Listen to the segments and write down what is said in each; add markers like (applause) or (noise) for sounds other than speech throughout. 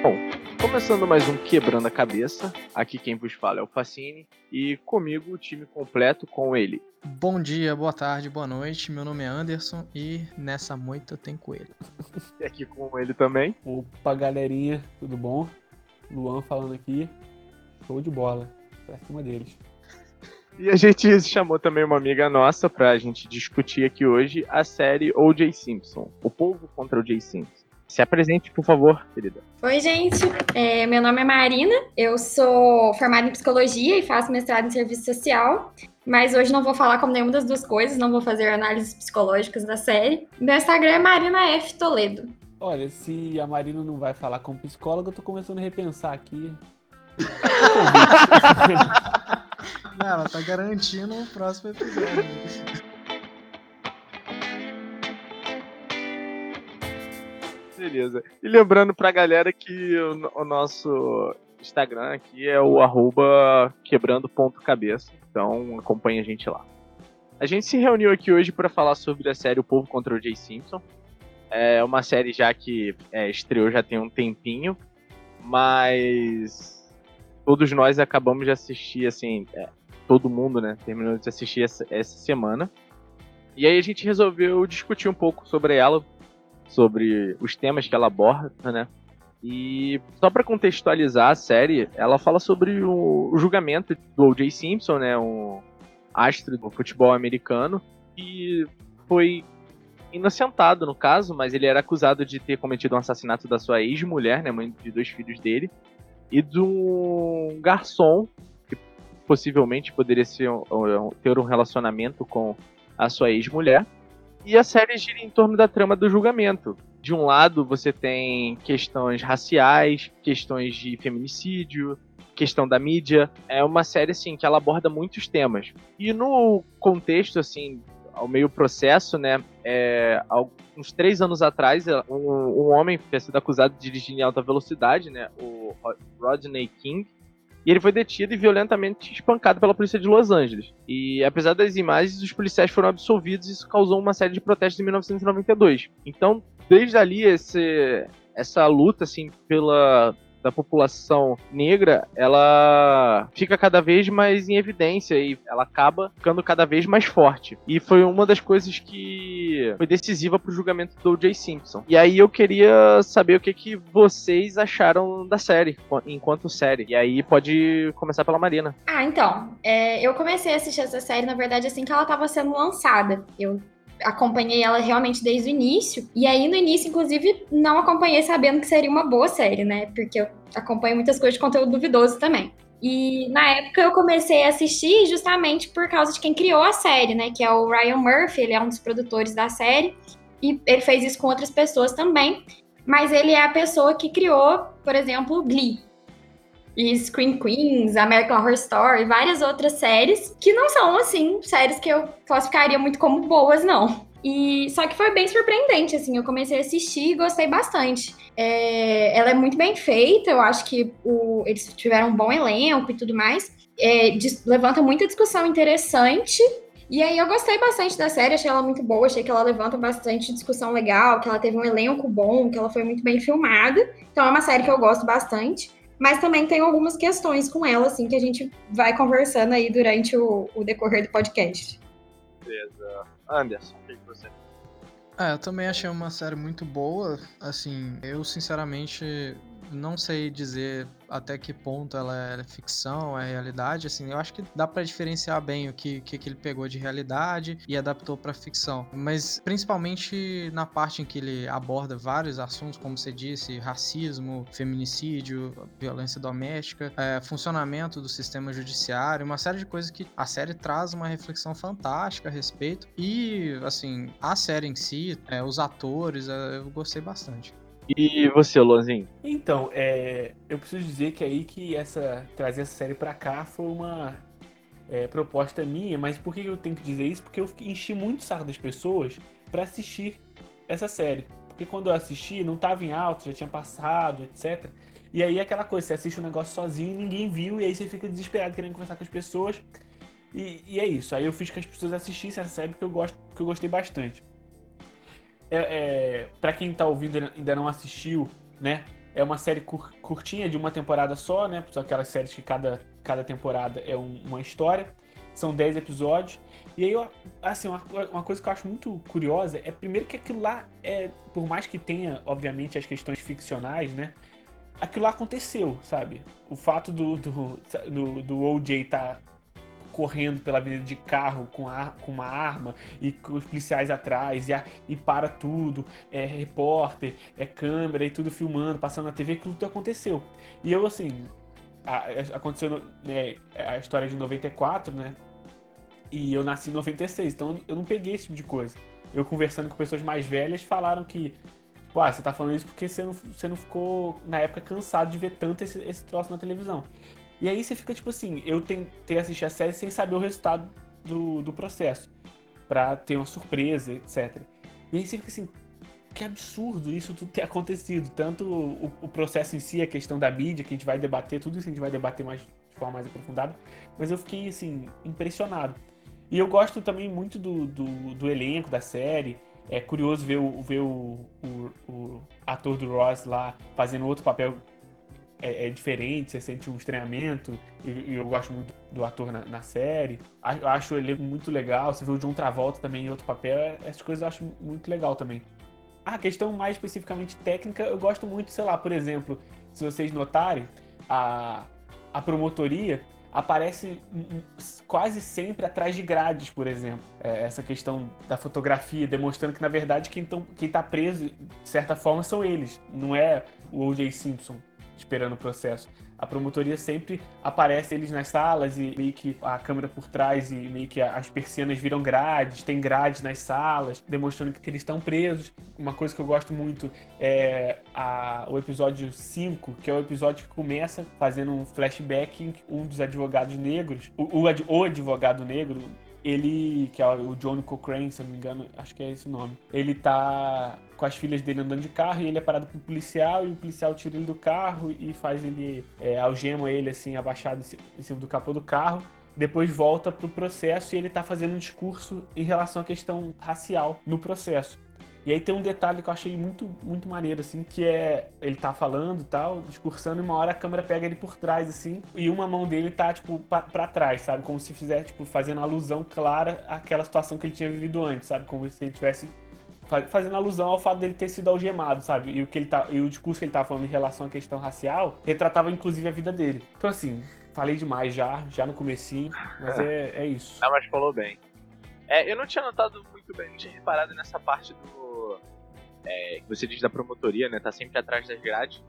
Bom, começando mais um Quebrando a Cabeça, aqui quem vos fala é o Facine e comigo o time completo com ele. Bom dia, boa tarde, boa noite. Meu nome é Anderson e nessa moita tem coelho. E aqui com ele também. Opa, galerinha, tudo bom? Luan falando aqui. Show de bola. Pra cima deles. E a gente chamou também uma amiga nossa pra gente discutir aqui hoje a série O.J. Simpson, O Povo contra O.J. Simpson. Se apresente, por favor, querida. Oi, gente. É, meu nome é Marina. Eu sou formada em psicologia e faço mestrado em serviço social. Mas hoje não vou falar como nenhuma das duas coisas, não vou fazer análises psicológicas da série. Meu Instagram é Marina F. Toledo. Olha, se a Marina não vai falar como psicóloga, eu tô começando a repensar aqui. (laughs) Não, ela tá garantindo o próximo episódio. Beleza. E lembrando pra galera que o, o nosso Instagram aqui é o arroba quebrando.cabeça. Então acompanha a gente lá. A gente se reuniu aqui hoje para falar sobre a série O Povo contra o Jay Simpson. É uma série já que é, estreou já tem um tempinho, mas todos nós acabamos de assistir, assim, é, todo mundo, né, terminou de assistir essa, essa semana. E aí a gente resolveu discutir um pouco sobre ela, sobre os temas que ela aborda, né? E só para contextualizar a série, ela fala sobre o, julgamento do O.J. Simpson, né, um astro do futebol americano, que foi inocentado no caso, mas ele era acusado de ter cometido um assassinato da sua ex-mulher, né, mãe de dois filhos dele, e de um garçom que possivelmente poderia ser ter um relacionamento com a sua ex-mulher. E a série gira em torno da trama do julgamento. De um lado, você tem questões raciais, questões de feminicídio, questão da mídia. É uma série assim que ela aborda muitos temas. E no contexto assim ao meio processo, né? É, uns três anos atrás, um, um homem tinha sido acusado de dirigir em alta velocidade, né? O Rodney King. E ele foi detido e violentamente espancado pela polícia de Los Angeles. E apesar das imagens, os policiais foram absolvidos e isso causou uma série de protestos em 1992. Então, desde ali, esse, essa luta assim pela da população negra, ela fica cada vez mais em evidência e ela acaba ficando cada vez mais forte. E foi uma das coisas que foi decisiva pro julgamento do O.J. Simpson. E aí eu queria saber o que, que vocês acharam da série, enquanto série. E aí pode começar pela Marina. Ah, então. É, eu comecei a assistir essa série, na verdade, assim que ela estava sendo lançada. Eu acompanhei ela realmente desde o início. E aí, no início, inclusive, não acompanhei sabendo que seria uma boa série, né? Porque eu acompanho muitas coisas de conteúdo duvidoso também. E na época eu comecei a assistir justamente por causa de quem criou a série, né? Que é o Ryan Murphy, ele é um dos produtores da série. E ele fez isso com outras pessoas também. Mas ele é a pessoa que criou, por exemplo, Glee e Scream Queens, American Horror Story várias outras séries que não são, assim, séries que eu classificaria muito como boas, não. E só que foi bem surpreendente, assim, eu comecei a assistir e gostei bastante. É, ela é muito bem feita, eu acho que o, eles tiveram um bom elenco e tudo mais. É, levanta muita discussão interessante. E aí eu gostei bastante da série, achei ela muito boa, achei que ela levanta bastante discussão legal, que ela teve um elenco bom, que ela foi muito bem filmada. Então é uma série que eu gosto bastante. Mas também tem algumas questões com ela, assim, que a gente vai conversando aí durante o, o decorrer do podcast. Beleza. Anderson, o que você é, eu também achei uma série muito boa. Assim, eu sinceramente não sei dizer até que ponto ela é ficção, é realidade, assim, eu acho que dá para diferenciar bem o que, que, que ele pegou de realidade e adaptou para ficção. Mas principalmente na parte em que ele aborda vários assuntos, como você disse, racismo, feminicídio, violência doméstica, é, funcionamento do sistema judiciário, uma série de coisas que a série traz uma reflexão fantástica a respeito. E, assim, a série em si, é, os atores, é, eu gostei bastante. E você, Luanzinho? Então, é, eu preciso dizer que aí que essa trazer essa série pra cá foi uma é, proposta minha, mas por que eu tenho que dizer isso? Porque eu enchi muito o saco das pessoas para assistir essa série. Porque quando eu assisti, não tava em alto, já tinha passado, etc. E aí aquela coisa, você assiste um negócio sozinho, ninguém viu, e aí você fica desesperado querendo conversar com as pessoas. E, e é isso. Aí eu fiz que as pessoas assistissem essa série que eu, gosto, que eu gostei bastante é, é para quem tá ouvindo e ainda não assistiu, né? É uma série cur curtinha, de uma temporada só, né? São aquelas séries que cada, cada temporada é um, uma história. São 10 episódios. E aí, assim, uma, uma, coisa que eu acho muito curiosa é, primeiro, que aquilo lá, é, por mais que tenha, obviamente, as questões ficcionais, né? Aquilo lá aconteceu, sabe? O fato do, do, do, do OJ tá correndo pela avenida de carro com, a, com uma arma e com os policiais atrás e, a, e para tudo, é repórter, é câmera e tudo filmando, passando na TV, tudo aconteceu. E eu, assim, a, aconteceu né, a história de 94, né? E eu nasci em 96, então eu não peguei esse tipo de coisa. Eu conversando com pessoas mais velhas falaram que, pô, você tá falando isso porque você não, você não ficou, na época, cansado de ver tanto esse, esse troço na televisão. E aí você fica tipo assim, eu tentei assistir a série sem saber o resultado do, do processo, para ter uma surpresa, etc. E aí você fica assim, que absurdo isso tudo ter acontecido. Tanto o, o, processo em si, a questão da mídia, que a gente vai debater, tudo isso a gente vai debater mais, de forma mais aprofundada. Mas eu fiquei, assim, impressionado. E eu gosto também muito do, do, do elenco da série. É curioso ver o, ver o, o, o ator do Ross lá fazendo outro papel é, é, diferente, você sente um estranhamento, e, e, eu gosto muito do ator na, na série. Eu acho o muito legal, você vê o John Travolta também em outro papel, essas coisas eu acho muito legal também. A questão mais especificamente técnica, eu gosto muito, sei lá, por exemplo, se vocês notarem, a, a promotoria aparece quase sempre atrás de grades, por exemplo. É, essa questão da fotografia, demonstrando que, na verdade, quem, está preso, de certa forma, são eles, não é o O.J. Simpson esperando o processo. A promotoria sempre aparece eles nas salas e meio que a câmera por trás e meio que as persianas viram grades, tem grades nas salas, demonstrando que eles estão presos. Uma coisa que eu gosto muito é a, o episódio 5, que é o episódio que começa fazendo um flashback em um dos advogados negros, o, o, o advogado negro, ele, que é o Johnny Cochrane, se eu não me engano, acho que é esse o nome, ele tá com as filhas dele andando de carro e ele é parado por um policial e o policial tira ele do carro e faz ele, é, algema ele assim, abaixado em cima do capô do carro. Depois volta pro processo e ele tá fazendo um discurso em relação à questão racial no processo. E aí tem um detalhe que eu achei muito, muito maneiro, assim, que é ele tá falando e tal, discursando, e uma hora a câmera pega ele por trás, assim, e uma mão dele tá, tipo, pra, trás, sabe? Como se fizer, tipo, fazendo alusão clara àquela situação que ele tinha vivido antes, sabe? Como se ele tivesse fazendo alusão ao fato dele ter sido algemado, sabe? E o, que ele tá, e o discurso que ele tava falando em relação à questão racial retratava inclusive a vida dele. Então, assim, falei demais já, já no comecinho, mas é, é isso. Não, (laughs) mas falou bem. É, eu não tinha notado muito bem, não tinha reparado nessa parte do é, que você diz da promotoria, né? Tá sempre atrás das grades.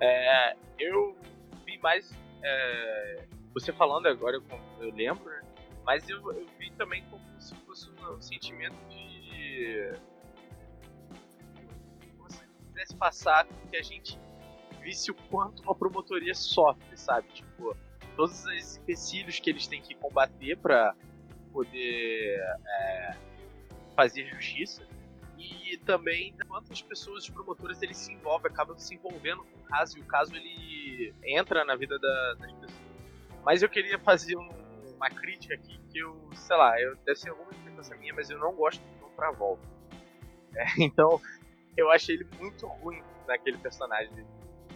É, eu vi mais. É, você falando agora, eu, eu lembro, né? Mas eu, eu, vi também como se fosse um sentimento de. Pudesse passar que a gente visse o quanto uma promotoria sofre, sabe? Tipo, todos os empecilhos que eles têm que combater para poder é, fazer justiça e também quantas pessoas, os promotores, eles se envolvem, acabam se envolvendo com o caso e o caso ele entra na vida da, das pessoas. Mas eu queria fazer um, uma crítica aqui que eu, sei lá, eu, deve ser alguma experiência minha, mas eu não gosto do Tom Travolta. É, (laughs) então, eu acho ele muito ruim naquele personagem.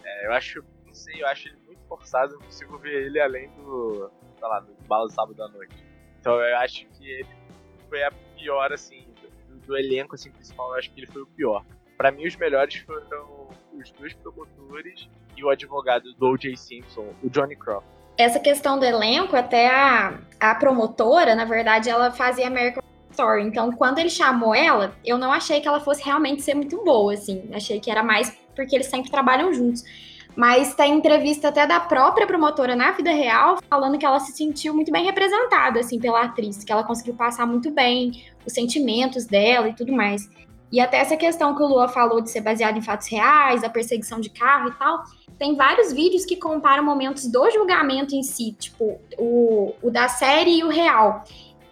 É, eu acho, não sei, eu acho ele muito forçado, não consigo ver ele além do, sei lá, do Bala Sábado à Noite. Então eu acho que ele foi a pior, assim, do elenco assim, principal, eu acho que ele foi o pior. Para mim, os melhores foram os dois promotores e o advogado do O.J. Simpson, o Johnny Croft. Essa questão do elenco, até a, a promotora, na verdade, ela fazia American Story. Então, quando ele chamou ela, eu não achei que ela fosse realmente ser muito boa, assim. Achei que era mais porque eles sempre trabalham juntos. Mas tem entrevista até da própria promotora na vida real, falando que ela se sentiu muito bem representada, assim, pela atriz, que ela conseguiu passar muito bem os sentimentos dela e tudo mais. E até essa questão que o Lua falou de ser baseado em fatos reais, a perseguição de carro e tal, tem vários vídeos que comparam momentos do julgamento em si, tipo, o, o da série e o real.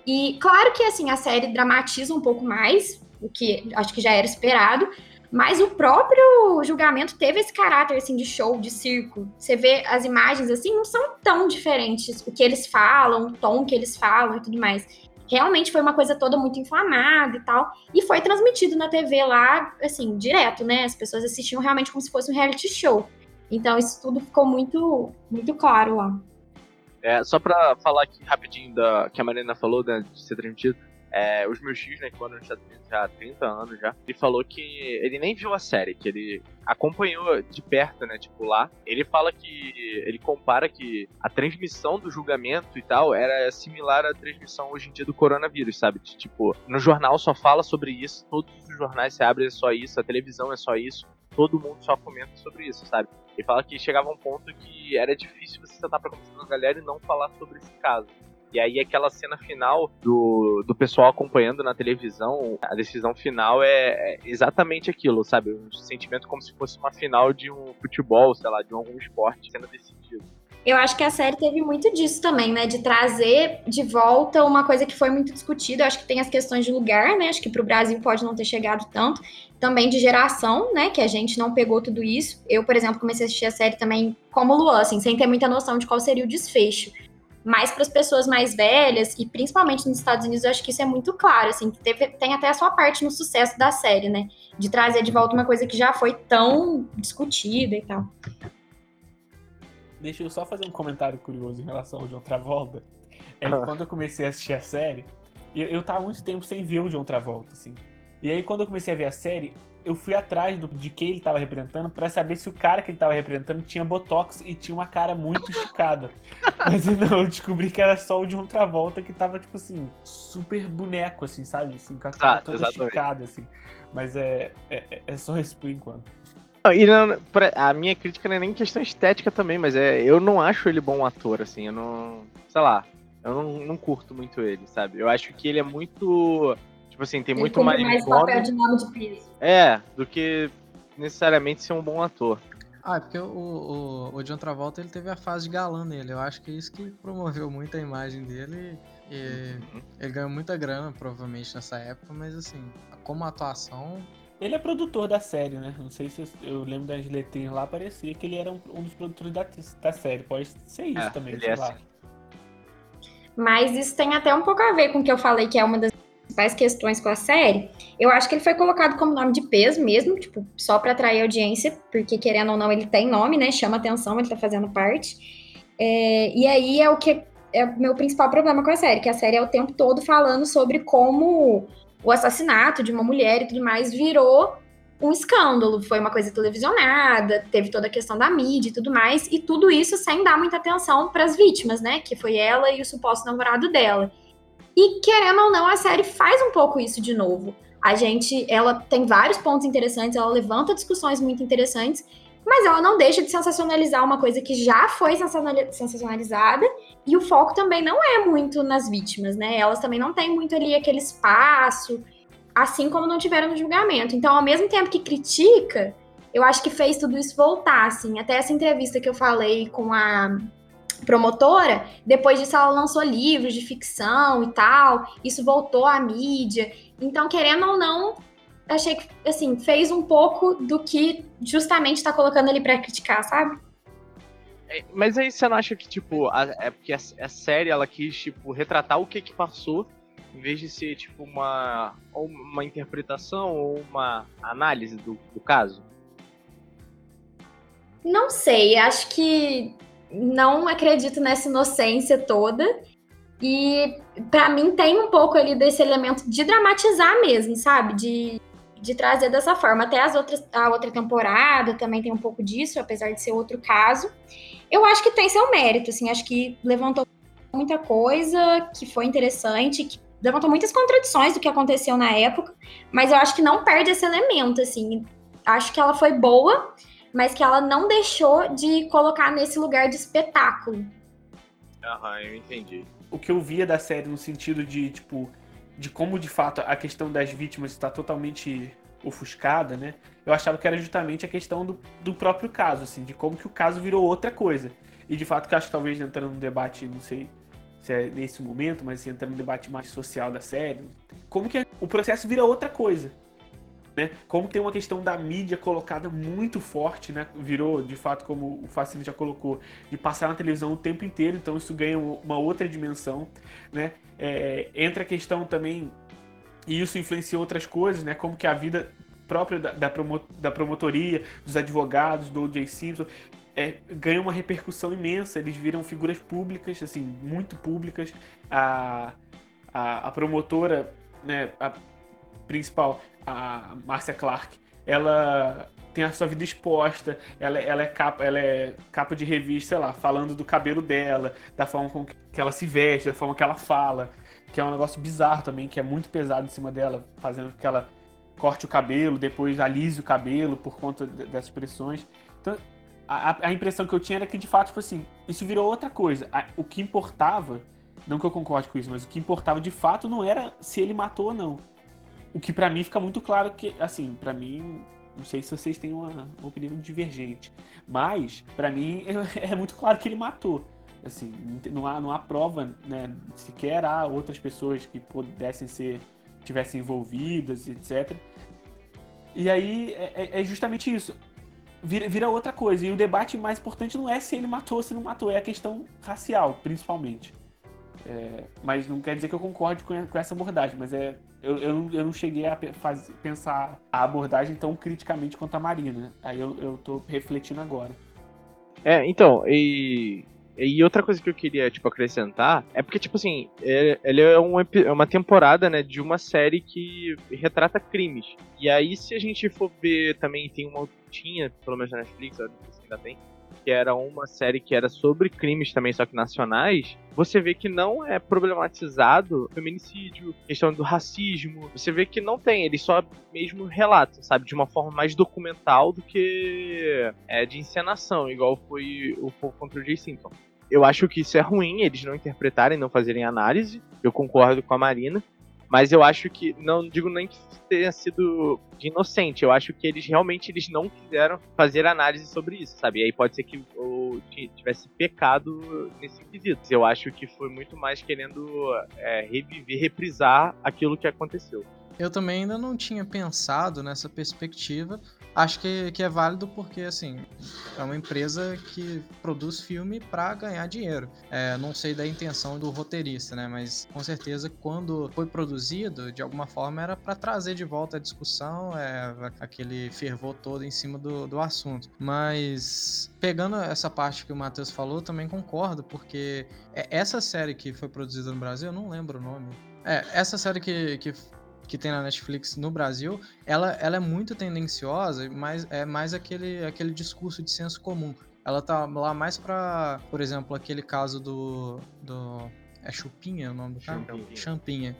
E claro que, assim, a série dramatiza um pouco mais, o que acho que já era esperado, mas o próprio julgamento teve esse caráter assim de show, de circo. Você vê as imagens assim, não são tão diferentes o que eles falam, o tom que eles falam e tudo mais. Realmente foi uma coisa toda muito inflamada e tal, e foi transmitido na TV lá, assim, direto, né? As pessoas assistiam realmente como se fosse um reality show. Então isso tudo ficou muito, muito claro lá. É, só pra falar aqui rapidinho da que a Marina falou, né, de ser transmitido, é, os meus tios, né, que nos Estados Unidos já há 30 anos já, ele falou que ele nem viu a série, que ele acompanhou de perto, né, tipo, lá. Ele fala que, ele compara que a transmissão do julgamento e tal era similar à transmissão hoje em dia do coronavírus, sabe? De, tipo, no jornal só fala sobre isso, todos os jornais se abrem é só isso, a televisão é só isso, todo mundo só comenta sobre isso, sabe? Ele fala que chegava um ponto que era difícil você sentar pra conversar com a galera e não falar sobre esse caso. E aí aquela cena final do, do pessoal acompanhando na televisão, a decisão final é, é exatamente aquilo, sabe? Um sentimento como se fosse uma final de um futebol, sei lá, de algum esporte sendo decidido. Eu acho que a série teve muito disso também, né? De trazer de volta uma coisa que foi muito discutida. Eu acho que tem as questões de lugar, né? Acho que para o Brasil pode não ter chegado tanto. Também de geração, né? Que a gente não pegou tudo isso. Eu, por exemplo, comecei a assistir a série também como Luan, assim, sem ter muita noção de qual seria o desfecho. Mas para as pessoas mais velhas, e principalmente nos Estados Unidos, eu acho que isso é muito claro, assim, teve, tem até a sua parte no sucesso da série, né? De trazer de volta uma coisa que já foi tão discutida e tal. Deixa eu só fazer um comentário curioso em relação ao John Travolta. É que quando eu comecei a assistir a série, eu, eu tava muito tempo sem ver o John Travolta, assim. E aí, quando eu comecei a ver a série, eu fui atrás do, de quem ele estava representando para saber se o cara que ele estava representando tinha botox e tinha uma cara muito esticada. (laughs) Mas não, eu descobri que era só o de outra volta que tava, tipo assim, super boneco, assim, sabe? Assim, com a cara ah, toda exatamente. esticada, assim. Mas é, é, é só isso por enquanto. E não, a minha crítica não é nem questão estética também, mas é eu não acho ele bom ator, assim, eu não. Sei lá, eu não, não curto muito ele, sabe? Eu acho que ele é muito Tipo assim, tem ele muito mais. mais papel de nome de peso. É, do que necessariamente ser um bom ator. Ah, é porque o, o, o John Travolta ele teve a fase de galã nele. Eu acho que é isso que promoveu muito a imagem dele. E uhum. ele ganhou muita grana, provavelmente, nessa época, mas assim, como atuação. Ele é produtor da série, né? Não sei se eu, lembro das letrinhas lá, parecia que ele era um, um dos produtores da, da série. Pode ser isso é, também, sei é lá. Assim. Mas isso tem até um pouco a ver com o que eu falei, que é uma das principais questões com a série, eu acho que ele foi colocado como nome de peso mesmo, tipo, só para atrair audiência, porque querendo ou não, ele tem nome, né? Chama atenção, ele tá fazendo parte. É, e aí é o que é o meu principal problema com a série, que a série é o tempo todo falando sobre como o assassinato de uma mulher e tudo mais virou um escândalo, foi uma coisa televisionada, teve toda a questão da mídia e tudo mais, e tudo isso sem dar muita atenção para as vítimas, né? Que foi ela e o suposto namorado dela. E querendo ou não, a série faz um pouco isso de novo. A gente, ela tem vários pontos interessantes, ela levanta discussões muito interessantes, mas ela não deixa de sensacionalizar uma coisa que já foi sensacionalizada, e o foco também não é muito nas vítimas, né? Elas também não têm muito ali aquele espaço, assim como não tiveram no julgamento. Então, ao mesmo tempo que critica, eu acho que fez tudo isso voltar, assim. Até essa entrevista que eu falei com a promotora, depois disso ela lançou livros de ficção e tal, isso voltou à mídia. Então, querendo ou não, achei que, assim, fez um pouco do que justamente está colocando ali para criticar, sabe? É, mas aí você não acha que, tipo, a, é porque a, a, série, ela quis, tipo, retratar o que que passou, em vez de ser, tipo, uma, uma interpretação ou uma análise do, do caso? Não sei, acho que não acredito nessa inocência toda. E para mim tem um pouco ali desse elemento de dramatizar mesmo, sabe? De, de trazer dessa forma. Até as outras, a outra temporada também tem um pouco disso, apesar de ser outro caso. Eu acho que tem seu mérito, assim, acho que levantou muita coisa que foi interessante, que levantou muitas contradições do que aconteceu na época, mas eu acho que não perde esse elemento, assim. Acho que ela foi boa, mas que ela não deixou de colocar nesse lugar de espetáculo. Aham, eu entendi. O que eu via da série no sentido de, tipo, de como de fato a questão das vítimas está totalmente ofuscada, né? Eu achava que era justamente a questão do, do próprio caso, assim, de como que o caso virou outra coisa. E de fato que acho que talvez entrando num debate, não sei se é nesse momento, mas assim, entrando num debate mais social da série, como que o processo vira outra coisa. Né? Como tem uma questão da mídia colocada muito forte, né? Virou, de fato, como o Facine já colocou, de passar na televisão o tempo inteiro, então isso ganha uma outra dimensão, né? É, entra a questão também, e isso influencia outras coisas, né? Como que a vida próprio da, da, promo, da promotoria, dos advogados, do O.J. Simpson, é, ganham uma repercussão imensa. Eles viram figuras públicas, assim, muito públicas. A, a, a promotora, né, a principal, a Marcia Clark, ela tem a sua vida exposta, ela, ela, é capa, ela é capa de revista, sei lá, falando do cabelo dela, da forma com que ela se veste, da forma que ela fala, que é um negócio bizarro também, que é muito pesado em cima dela, fazendo que ela corte o cabelo, depois alise o cabelo por conta dessas pressões. Então, a, a impressão que eu tinha era que, de fato, tipo assim, isso virou outra coisa. O que importava, não que eu concorde com isso, mas o que importava de fato não era se ele matou ou não o que para mim fica muito claro que, assim, para mim, não sei se vocês têm uma, uma opinião divergente, mas para mim (laughs) é, muito claro que ele matou. Assim, não há, não há prova, né? Sequer há outras pessoas que pudessem ser, tivessem envolvidas, etc. E aí é, é, é justamente isso. Vira, vira, outra coisa. E o debate mais importante não é se ele matou ou se não matou, é a questão racial, principalmente. É, mas não quer dizer que eu concorde com, com essa abordagem, mas é eu, eu, não, eu não cheguei a pensar a abordagem tão criticamente quanto a Marina. Aí eu, eu tô refletindo agora. É, então, e, e outra coisa que eu queria, tipo, acrescentar é porque, tipo assim, é, ele é um, é uma temporada, né, de uma série que retrata crimes. E aí, se a gente for ver também, tem uma tinha, pelo menos na Netflix, não sei se ainda tem, que era uma série que era sobre crimes também, só que nacionais, você vê que não é problematizado feminicídio, questão do racismo. Você vê que não tem, eles só mesmo relatam, sabe, de uma forma mais documental do que é, de encenação, igual foi o Fogo contra o Jay Simpson. Eu acho que isso é ruim, eles não interpretarem, não fazerem análise. Eu concordo com a Marina. Mas eu acho que, não digo nem que tenha sido inocente, eu acho que eles realmente eles não quiseram fazer análise sobre isso, sabe? E aí pode ser que ou, tivesse pecado nesse quesito. Eu acho que foi muito mais querendo é, reviver, reprisar aquilo que aconteceu. Eu também ainda não tinha pensado nessa perspectiva, acho que, que é válido porque, assim, é uma empresa que produz filme para ganhar dinheiro. É, não sei da intenção do roteirista, né? Mas com certeza, quando foi produzido, de alguma forma era para trazer de volta a discussão, é, aquele fervor todo em cima do, do assunto. Mas pegando essa parte que o Matheus falou, também concordo, porque é, essa série que foi produzida no Brasil, eu não lembro o nome. É, essa série que, que que tem na Netflix no Brasil, ela, ela é muito tendenciosa, mas é mais aquele, aquele discurso de senso comum. Ela tá lá mais para, por exemplo, aquele caso do. do é Chupinha o nome do cara? Champinha. Champinha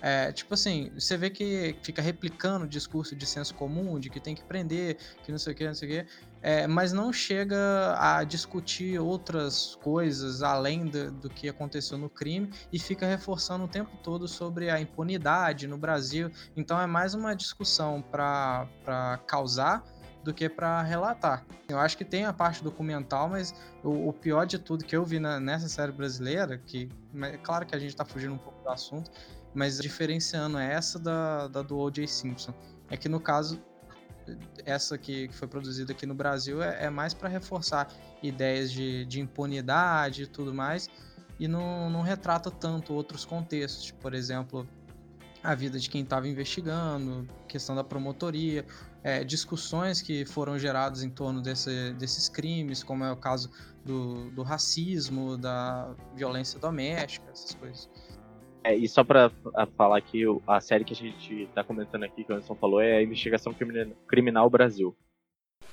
é, tipo assim, você vê que fica replicando o discurso de senso comum, de que tem que prender, que não sei o que, não sei o que, é, mas não chega a discutir outras coisas além do, do, que aconteceu no crime e fica reforçando o tempo todo sobre a impunidade no Brasil. Então é mais uma discussão para causar do que para relatar. Eu acho que tem a parte documental, mas o, o pior de tudo que eu vi na, nessa série brasileira, que é claro que a gente está fugindo um pouco do assunto, mas diferenciando essa da, da do O.J. Simpson. É que no caso, essa que, que foi produzida aqui no Brasil é, é mais para reforçar ideias de, de impunidade e tudo mais, e não, não retrata tanto outros contextos, por exemplo, a vida de quem estava investigando, questão da promotoria, é, discussões que foram geradas em torno desse, desses crimes, como é o caso do, do racismo, da violência doméstica, essas coisas. É, e só pra falar aqui, a série que a gente tá comentando aqui, que o Anderson falou, é a Investigação Criminal Brasil.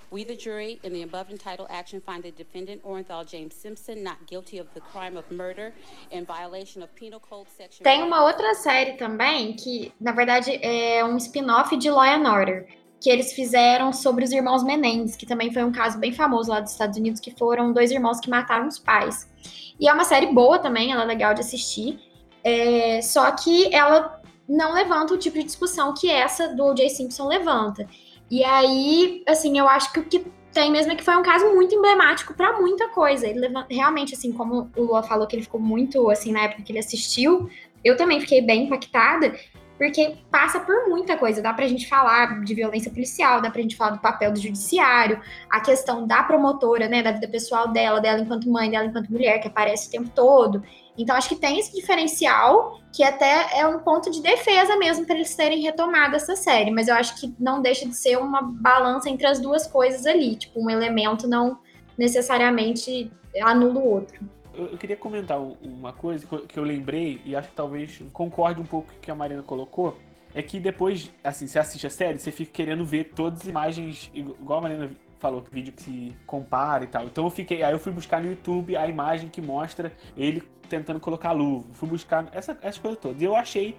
We, the jury, in the above entitled action, find the defendant Orenthal James Simpson not guilty of the crime of murder in violation of Penal Code Section. Tem uma outra série também que, na verdade, é um spin-off de Law and Order, que eles fizeram sobre os irmãos Menendez, que também foi um caso bem famoso lá dos Estados Unidos, que foram dois irmãos que mataram os pais. E é uma série boa também, ela é legal de assistir. É, só que ela não levanta o tipo de discussão que essa do O.J. Simpson levanta. E aí, assim, eu acho que o que tem mesmo é que foi um caso muito emblemático para muita coisa. Ele levanta, realmente, assim, como o Lua falou que ele ficou muito, assim, na época que ele assistiu, eu também fiquei bem impactada. Porque passa por muita coisa. Dá pra gente falar de violência policial, dá pra gente falar do papel do judiciário, a questão da promotora, né, da vida pessoal dela, dela enquanto mãe, dela enquanto mulher, que aparece o tempo todo. Então, acho que tem esse diferencial que até é um ponto de defesa mesmo para eles terem retomado essa série. Mas eu acho que não deixa de ser uma balança entre as duas coisas ali. Tipo, um elemento não necessariamente anula o outro. Eu, queria comentar uma coisa que eu lembrei, e acho que talvez concorde um pouco com o que a Marina colocou. É que depois, assim, você assiste a série, você fica querendo ver todas as imagens, igual a Marina falou, vídeo que se compara e tal. Então eu fiquei, aí eu fui buscar no YouTube a imagem que mostra ele tentando colocar luva. Fui buscar essa, essa coisa toda. E eu achei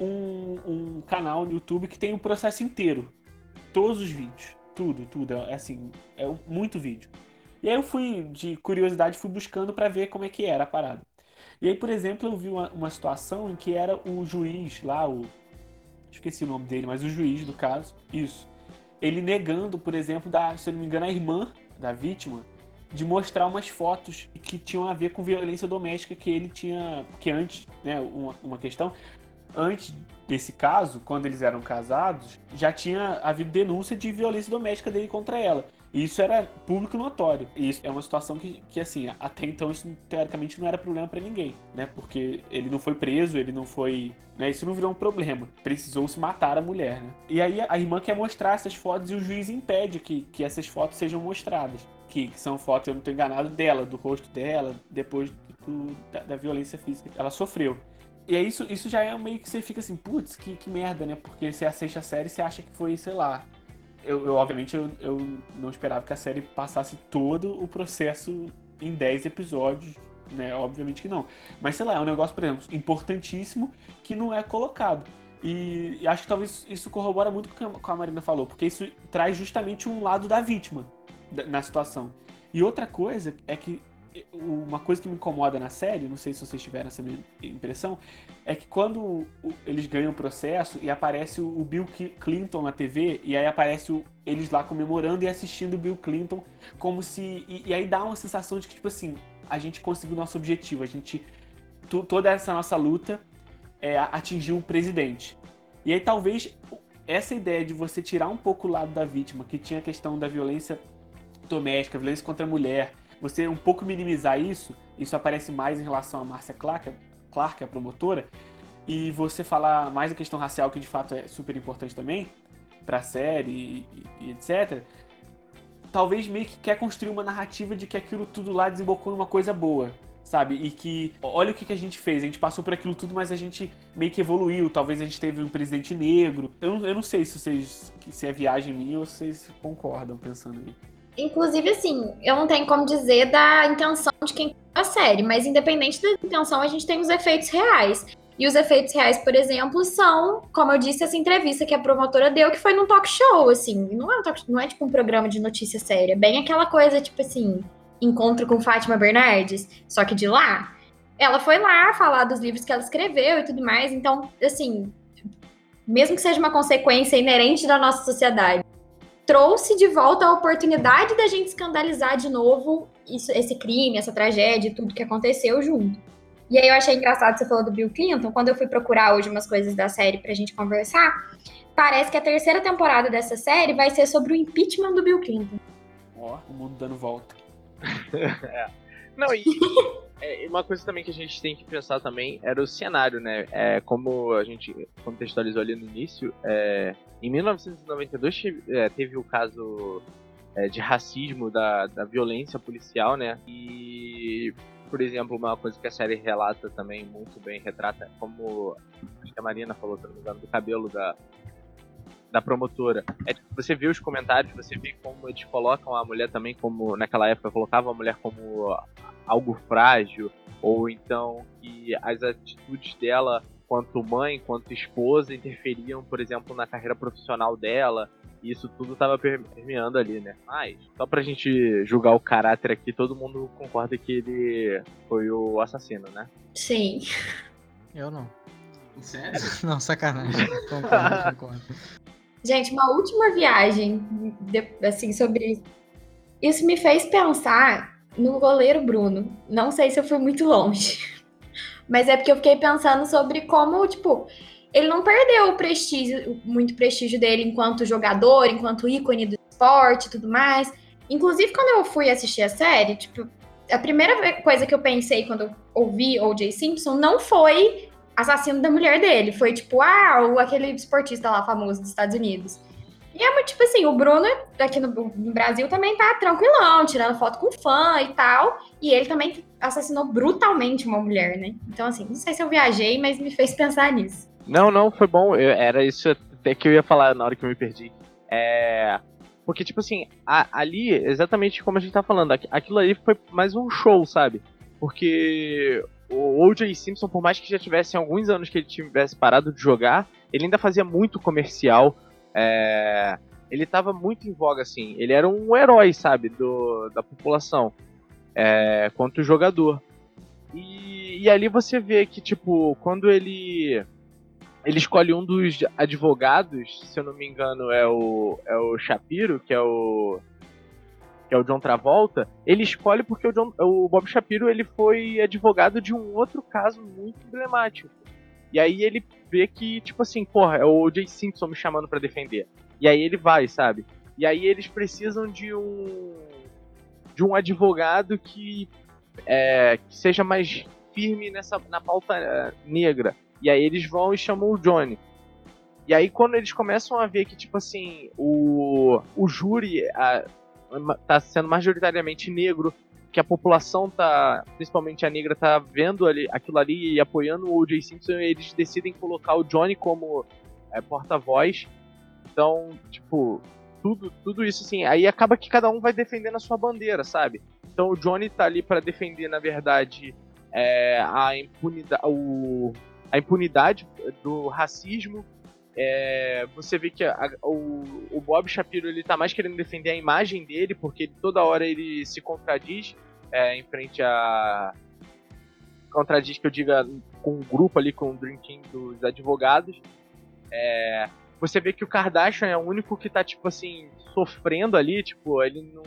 um, um canal no YouTube que tem o processo inteiro. Todos os vídeos. Tudo, tudo. É assim, é muito vídeo. E aí eu fui, de curiosidade, fui buscando para ver como é que era a parada. E aí, por exemplo, eu vi uma, uma situação em que era o juiz lá, o. Esqueci o nome dele, mas o juiz do caso. Isso. Ele negando, por exemplo, da, se eu não me engano, a irmã da vítima de mostrar umas fotos que tinham a ver com violência doméstica que ele tinha. Que antes, né, uma, uma questão. Antes desse caso, quando eles eram casados, já tinha havido denúncia de violência doméstica dele contra ela. Isso era público notório. E isso é uma situação que, que assim, até então isso teoricamente não era problema para ninguém, né? Porque ele não foi preso, ele não foi. Né? Isso não virou um problema. Precisou se matar a mulher, né? E aí a irmã quer mostrar essas fotos e o juiz impede que, que essas fotos sejam mostradas que, que, são fotos, eu não estou enganado, dela, do rosto dela, depois do, da, da, violência física que ela sofreu. E aí isso, isso já é meio que você fica assim, putz, que, que merda, né? Porque você assiste a série e você acha que foi, sei lá. Eu, eu obviamente, eu, eu não esperava que a série passasse todo o processo em 10 episódios, né? Obviamente que não. Mas sei lá, é um negócio, por exemplo, importantíssimo que não é colocado. E, e acho que talvez isso corrobora muito com o que a Marina falou, porque isso traz justamente um lado da vítima na situação. E outra coisa é que uma coisa que me incomoda na série, não sei se vocês tiveram essa impressão, é que quando eles ganham o processo e aparece o Bill Clinton na TV, e aí aparece eles lá comemorando e assistindo o Bill Clinton, como se. E, e, aí dá uma sensação de que, tipo assim, a gente conseguiu o nosso objetivo, a gente. toda essa nossa luta é, atingiu o presidente. E aí talvez essa ideia de você tirar um pouco o lado da vítima, que tinha a questão da violência doméstica, violência contra a mulher, você um pouco minimizar isso, isso aparece mais em relação a Márcia Clark, Clark, a promotora, e você falar mais a questão racial, que de fato é super importante também, para a série e, e, etc., talvez meio que quer construir uma narrativa de que aquilo tudo lá desembocou em uma coisa boa, sabe? E que, olha o que, que a gente fez, a gente passou por aquilo tudo, mas a gente meio que evoluiu, talvez a gente teve um presidente negro. Eu, eu não sei se vocês, se é viagem minha ou se vocês concordam pensando aí. Inclusive, assim, eu não tenho como dizer da intenção de quem a série, mas independente da intenção, a gente tem os efeitos reais. E os efeitos reais, por exemplo, são, como eu disse, essa entrevista que a promotora deu, que foi num talk show, assim. Não é, um talk, não é tipo um programa de notícia séria, bem aquela coisa, tipo assim, encontro com Fátima Bernardes, só que de lá. Ela foi lá falar dos livros que ela escreveu e tudo mais, então, assim, mesmo que seja uma consequência inerente da nossa sociedade, trouxe de volta a oportunidade da gente escandalizar de novo isso, esse crime, essa tragédia, tudo que aconteceu junto. E aí eu achei engraçado você falou do Bill Clinton. Quando eu fui procurar hoje umas coisas da série pra gente conversar, parece que a terceira temporada dessa série vai ser sobre o impeachment do Bill Clinton. Ó, oh, o mundo dando volta. (laughs) é. Não, e é, uma coisa também que a gente tem que pensar também era o cenário, né? É, como a gente contextualizou ali no início, é, em 1992 é, teve o caso é, de racismo, da, da violência policial, né? E, por exemplo, uma coisa que a série relata também muito bem, retrata, como acho que a Marina falou, se não do cabelo da, da promotora. É tipo, você vê os comentários, você vê como eles colocam a mulher também como, naquela época, colocavam a mulher como algo frágil, ou então que as atitudes dela, quanto mãe, quanto esposa, interferiam, por exemplo, na carreira profissional dela. E isso tudo estava permeando ali, né? Mas, só pra gente julgar o caráter aqui, todo mundo concorda que ele foi o assassino, né? Sim. Eu não. Sério? (laughs) Não, sacanagem. Concordo, concordo. Gente, uma última viagem, assim, sobre. Isso me fez pensar no goleiro Bruno. Não sei se eu fui muito longe. (laughs) Mas é porque eu fiquei pensando sobre como, tipo, ele não perdeu o prestígio, muito prestígio dele enquanto jogador, enquanto ícone do esporte e tudo mais. Inclusive, quando eu fui assistir a série, tipo, a primeira coisa que eu pensei quando eu ouvi O.J. Simpson não foi assassino da mulher dele. Foi tipo, ah, o, aquele esportista lá famoso dos Estados Unidos. E é tipo assim, o Bruno aqui no, no, Brasil também tá tranquilão, tirando foto com fã e tal. E ele também assassinou brutalmente uma mulher, né? Então, assim, não sei se eu viajei, mas me fez pensar nisso. Não, não, foi bom. Eu, era isso até que eu ia falar na hora que eu me perdi. É. Porque, tipo assim, a, ali, exatamente como a gente tá falando, aquilo ali foi mais um show, sabe? Porque o O.J. Simpson, por mais que já tivesse alguns anos que ele tivesse parado de jogar, ele ainda fazia muito comercial. É, ele tava muito em voga, assim. Ele era um herói, sabe, do, da população. É, quanto jogador. E, e ali você vê que, tipo, quando ele ele escolhe um dos advogados, se eu não me engano, é o, é o Shapiro, que é o que é o John Travolta, ele escolhe porque o, John, o Bob Shapiro ele foi advogado de um outro caso muito emblemático. E aí ele vê que, tipo assim, porra, é o Jay Simpson me chamando para defender. E aí ele vai, sabe? E aí eles precisam de um de um advogado que, é, que seja mais firme nessa na pauta é, negra. E aí eles vão e chamam o Johnny. E aí quando eles começam a ver que, tipo assim, o, o júri a, tá sendo majoritariamente negro, que a população tá, principalmente a negra, tá vendo ali, aquilo ali e apoiando o O.J. Simpson, eles decidem colocar o Johnny como é, porta-voz. Então, tipo, tudo, tudo isso assim, aí acaba que cada um vai defendendo a sua bandeira, sabe? Então o Johnny tá ali para defender, na verdade, é, a impunidade, o, a impunidade do racismo. É, você vê que a, o, o, Bob Shapiro ele tá mais querendo defender a imagem dele, porque toda hora ele se contradiz é, em frente a. Contradiz que eu diga com o um grupo ali, com o Dream Team dos advogados. É, você vê que o Kardashian é o único que tá, tipo assim, sofrendo ali, tipo, ele não.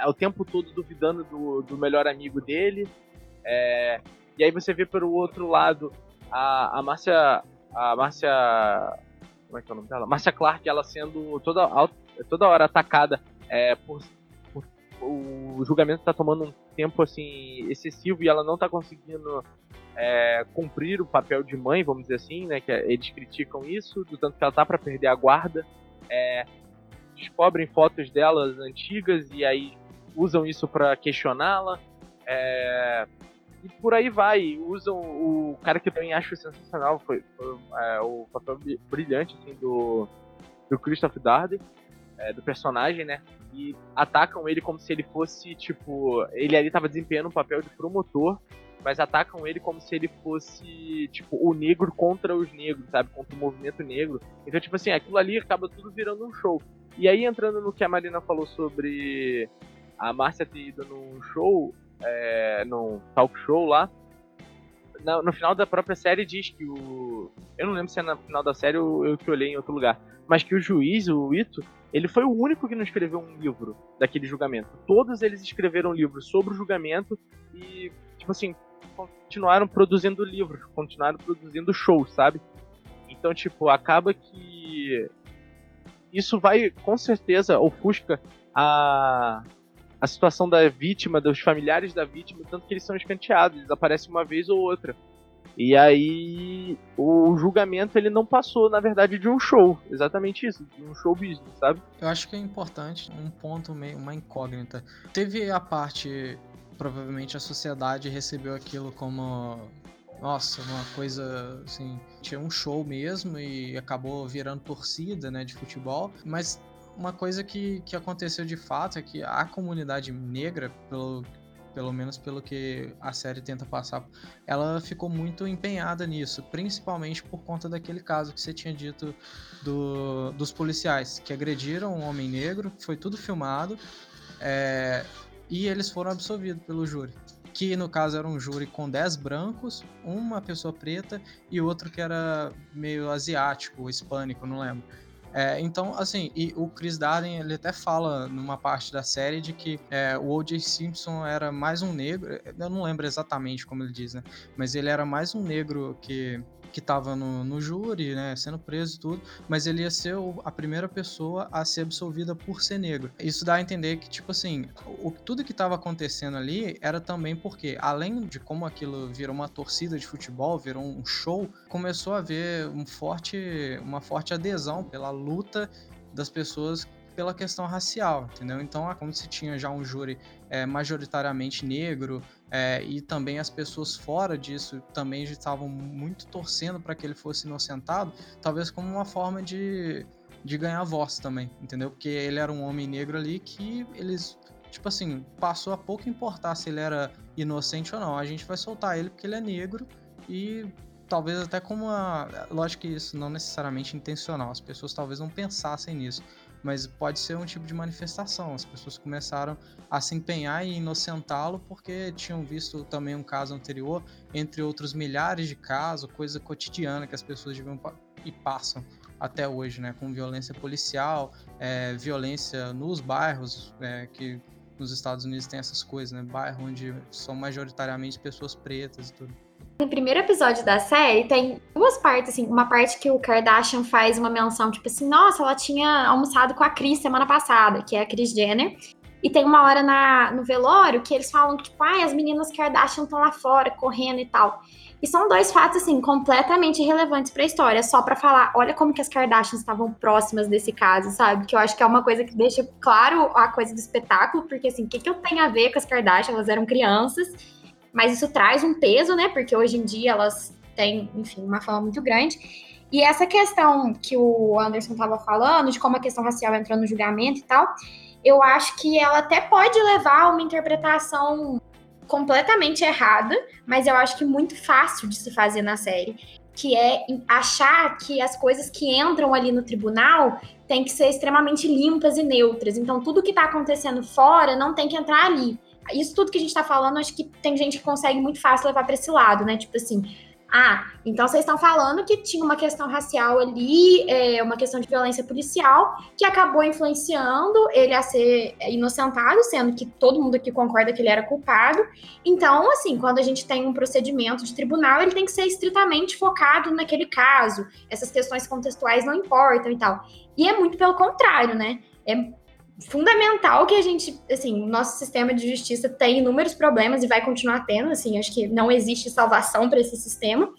É o tempo todo duvidando do, do melhor amigo dele. É, e aí você vê pelo outro lado a, a Márcia. A Márcia. Como é que é o nome dela? Márcia Clark, ela sendo toda, toda hora atacada é, por, por, O julgamento tá tomando um tempo assim excessivo e ela não tá conseguindo é, cumprir o papel de mãe, vamos dizer assim, né? Que é, eles criticam isso, do tanto que ela tá para perder a guarda. É, descobrem fotos delas antigas e aí usam isso para questioná-la. É, e por aí vai. Usam o cara que eu também acho sensacional, foi, foi é, o papel brilhante assim, do, do Christopher Darden, é, do personagem, né? E atacam ele como se ele fosse, tipo. Ele ali tava desempenhando um papel de promotor, mas atacam ele como se ele fosse, tipo, o negro contra os negros, sabe? Contra o movimento negro. Então, tipo assim, aquilo ali acaba tudo virando um show. E aí, entrando no que a Marina falou sobre a Márcia ter ido num show, é, num talk show lá. No, no, final da própria série diz que o. Eu não lembro se é no final da série ou eu que olhei em outro lugar. Mas que o juiz, o Ito, ele foi o único que não escreveu um livro daquele julgamento. Todos eles escreveram livros sobre o julgamento e, tipo assim, continuaram produzindo livros, continuaram produzindo shows, sabe? Então, tipo, acaba que isso vai, com certeza, ofusca a, a situação da vítima, dos familiares da vítima, tanto que eles são escanteados, eles aparecem uma vez ou outra. E aí o julgamento ele não passou, na verdade, de um show. Exatamente isso, de um show business, sabe? Eu acho que é importante um ponto meio uma incógnita. Teve a parte provavelmente a sociedade recebeu aquilo como nossa, uma coisa assim, tinha um show mesmo e acabou virando torcida, né, de futebol, mas uma coisa que, que aconteceu de fato é que a comunidade negra, pelo, pelo menos pelo que a série tenta passar, ela ficou muito empenhada nisso, principalmente por conta daquele caso que você tinha dito do, dos policiais que agrediram um homem negro, foi tudo filmado, é, e eles foram absolvidos pelo júri. Que no caso era um júri com 10 brancos, uma pessoa preta e outro que era meio asiático, hispânico, não lembro. É, então, assim, e o Chris Darden, ele até fala numa parte da série de que é, o O.J. Simpson era mais um negro, eu não lembro exatamente como ele diz, né? Mas ele era mais um negro que que estava no, no júri, né, sendo preso e tudo, mas ele ia ser o, a primeira pessoa a ser absolvida por ser negro. Isso dá a entender que, tipo assim, o, tudo que estava acontecendo ali era também porque, além de como aquilo virou uma torcida de futebol, virou um show, começou a haver um forte, uma forte adesão pela luta das pessoas pela questão racial, entendeu? Então, como se tinha já um júri é, majoritariamente negro é, e também as pessoas fora disso também estavam muito torcendo para que ele fosse inocentado, talvez como uma forma de, de ganhar voz também, entendeu? Porque ele era um homem negro ali que eles, tipo assim, passou a pouco importar se ele era inocente ou não. A gente vai soltar ele porque ele é negro e talvez até como uma. Lógico que isso não necessariamente intencional, as pessoas talvez não pensassem nisso, mas pode ser um tipo de manifestação. As pessoas começaram a se empenhar em inocentá-lo porque tinham visto também um caso anterior, entre outros milhares de casos, coisa cotidiana que as pessoas deviam e passam até hoje, né, com violência policial, é, violência nos bairros, é, que nos Estados Unidos tem essas coisas, né, bairro onde são majoritariamente pessoas pretas e tudo. No primeiro episódio da série, tem duas partes, assim. Uma parte que o Kardashian faz uma menção, tipo assim, nossa, ela tinha almoçado com a Kris semana passada, que é a Kris Jenner. E tem uma hora na, no velório que eles falam que, tipo, ah, as meninas Kardashian estão lá fora, correndo e tal. E são dois fatos, assim, completamente irrelevantes pra história, só para falar, olha como que as Kardashians estavam próximas desse caso, sabe? Que eu acho que é uma coisa que deixa claro a coisa do espetáculo, porque, assim, o que, que eu tenho a ver com as Kardashians? Elas eram crianças mas isso traz um peso, né? Porque hoje em dia elas têm, enfim, uma fama muito grande. E essa questão que o Anderson estava falando, de como a questão racial entrou no julgamento e tal, eu acho que ela até pode levar a uma interpretação completamente errada, mas eu acho que muito fácil de se fazer na série, que é achar que as coisas que entram ali no tribunal têm que ser extremamente limpas e neutras. Então, tudo que está acontecendo fora não tem que entrar ali isso tudo que a gente tá falando, acho que tem gente que consegue muito fácil levar para esse lado, né? Tipo assim, ah, então vocês estão falando que tinha uma questão racial ali, é, uma questão de violência policial, que acabou influenciando ele a ser inocentado, sendo que todo mundo aqui concorda que ele era culpado. Então, assim, quando a gente tem um procedimento de tribunal, ele tem que ser estritamente focado naquele caso. Essas questões contextuais não importam e tal. E é muito pelo contrário, né? É fundamental que a gente, assim, o nosso sistema de justiça tem inúmeros problemas e vai continuar tendo, assim, acho que não existe salvação para esse sistema,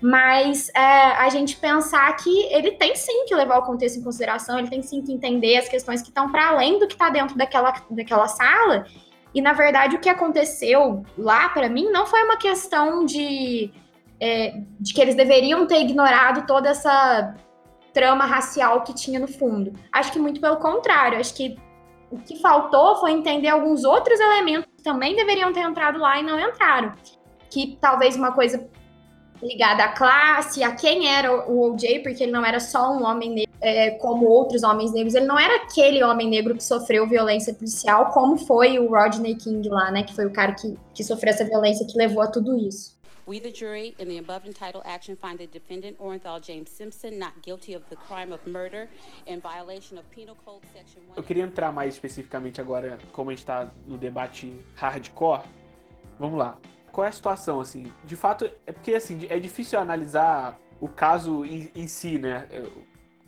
mas é, a gente pensar que ele tem sim que levar o contexto em consideração, ele tem sim que entender as questões que estão para além do que está dentro daquela, daquela sala, e na verdade o que aconteceu lá para mim não foi uma questão de, é, de que eles deveriam ter ignorado toda essa trama racial que tinha no fundo. Acho que muito pelo contrário, acho que o que faltou foi entender alguns outros elementos que também deveriam ter entrado lá e não entraram. Que talvez uma coisa ligada à classe, a quem era o OJ, porque ele não era só um homem negro, é, como outros homens negros, ele não era aquele homem negro que sofreu violência policial, como foi o Rodney King lá, né, que foi o cara que, que sofreu essa violência que levou a tudo isso. We, the jury, in the above entitled action, find the defendant, Orenthal James Simpson, not guilty of the crime of murder in violation of Penal Code Section 1. Eu queria entrar mais especificamente agora, como a gente está no debate hardcore. Vamos lá. Qual é a situação, assim? De fato, é porque, assim, é difícil analisar o caso em, em si, né?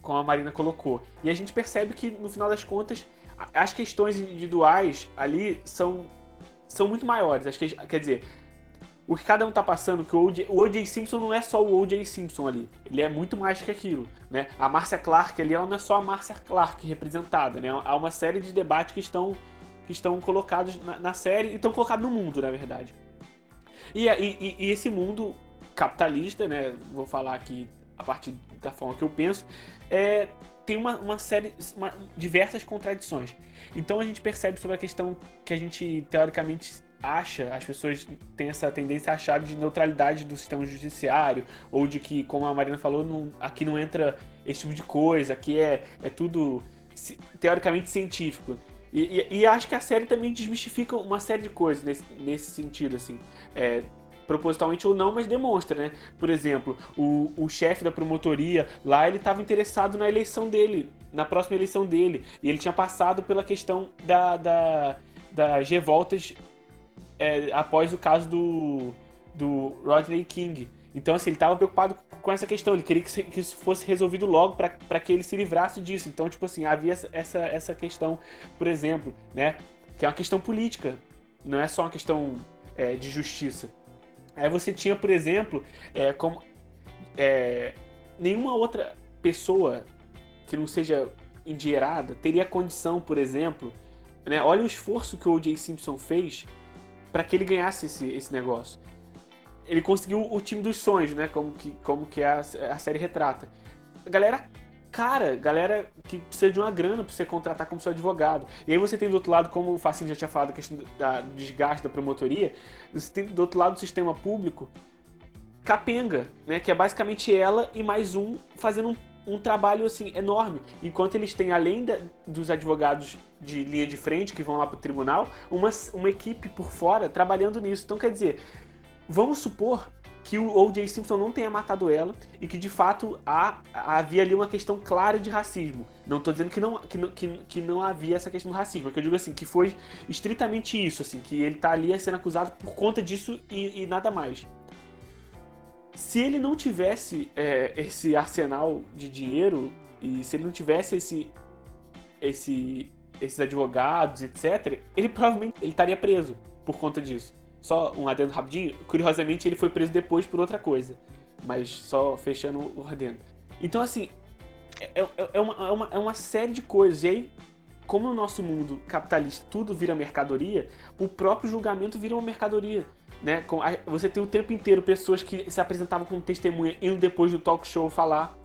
Como a Marina colocou. E a gente percebe que, no final das contas, as questões individuais ali são, são muito maiores. As que, quer dizer, o que cada um tá passando, que o O.J. Simpson não é só o O.J. Simpson ali. Ele é muito mais que aquilo, né? A Marcia Clark ali, ela não é só a Marcia Clark representada, né? Há uma série de debates que estão, que estão colocados na, na série e estão colocados no mundo, na verdade. E, e, e, esse mundo capitalista, né? Vou falar aqui a partir da forma que eu penso, é, tem uma, uma série, uma, diversas contradições. Então a gente percebe sobre a questão que a gente teoricamente acha, as pessoas têm essa tendência a achar de neutralidade do sistema judiciário, ou de que, como a Marina falou, não, aqui não entra esse tipo de coisa, aqui é, é tudo teoricamente científico. E, e, e, acho que a série também desmistifica uma série de coisas nesse, nesse sentido, assim. É, propositalmente ou não, mas demonstra, né? Por exemplo, o, o chefe da promotoria lá, ele estava interessado na eleição dele, na próxima eleição dele, e ele tinha passado pela questão da, da das revoltas é, após o caso do, do Rodney King. Então, assim, ele estava preocupado com essa questão, ele queria que, isso fosse resolvido logo para que ele se livrasse disso. Então, tipo assim, havia essa, essa questão, por exemplo, né, que é uma questão política, não é só uma questão é, de justiça. Aí você tinha, por exemplo, é, como é, nenhuma outra pessoa que não seja endinheirada teria condição, por exemplo, né, olha o esforço que o O.J. Simpson fez para que ele ganhasse esse, esse negócio ele conseguiu o time dos sonhos, né? Como que, como que a, a série retrata. Galera cara, galera que precisa de uma grana para você contratar como seu advogado. E aí você tem do outro lado, como o Facinho já tinha falado, a questão da, desgaste da promotoria, você tem do outro lado do sistema público capenga, né? Que é basicamente ela e mais um fazendo um, um trabalho assim enorme. Enquanto eles têm, além da, dos advogados de linha de frente que vão lá para o tribunal, uma, uma equipe por fora trabalhando nisso. Então, quer dizer, Vamos supor que o O.J. Simpson não tenha matado ela e que de fato há, havia ali uma questão clara de racismo. Não estou dizendo que não, que, não, que, que não havia essa questão do racismo, é que eu digo assim, que foi estritamente isso, assim, que ele está ali sendo acusado por conta disso e, e, nada mais. Se ele não tivesse é, esse arsenal de dinheiro e se ele não tivesse esse, esse, esses advogados, etc., ele provavelmente ele estaria preso por conta disso. Só um adendo rapidinho. Curiosamente, ele foi preso depois por outra coisa. Mas só fechando o adendo. Então, assim, é, é, é, uma, é, uma, é uma série de coisas. E aí, como no nosso mundo capitalista tudo vira mercadoria, o próprio julgamento vira uma mercadoria. Né? Você tem o tempo inteiro pessoas que se apresentavam como testemunha indo depois do talk show falar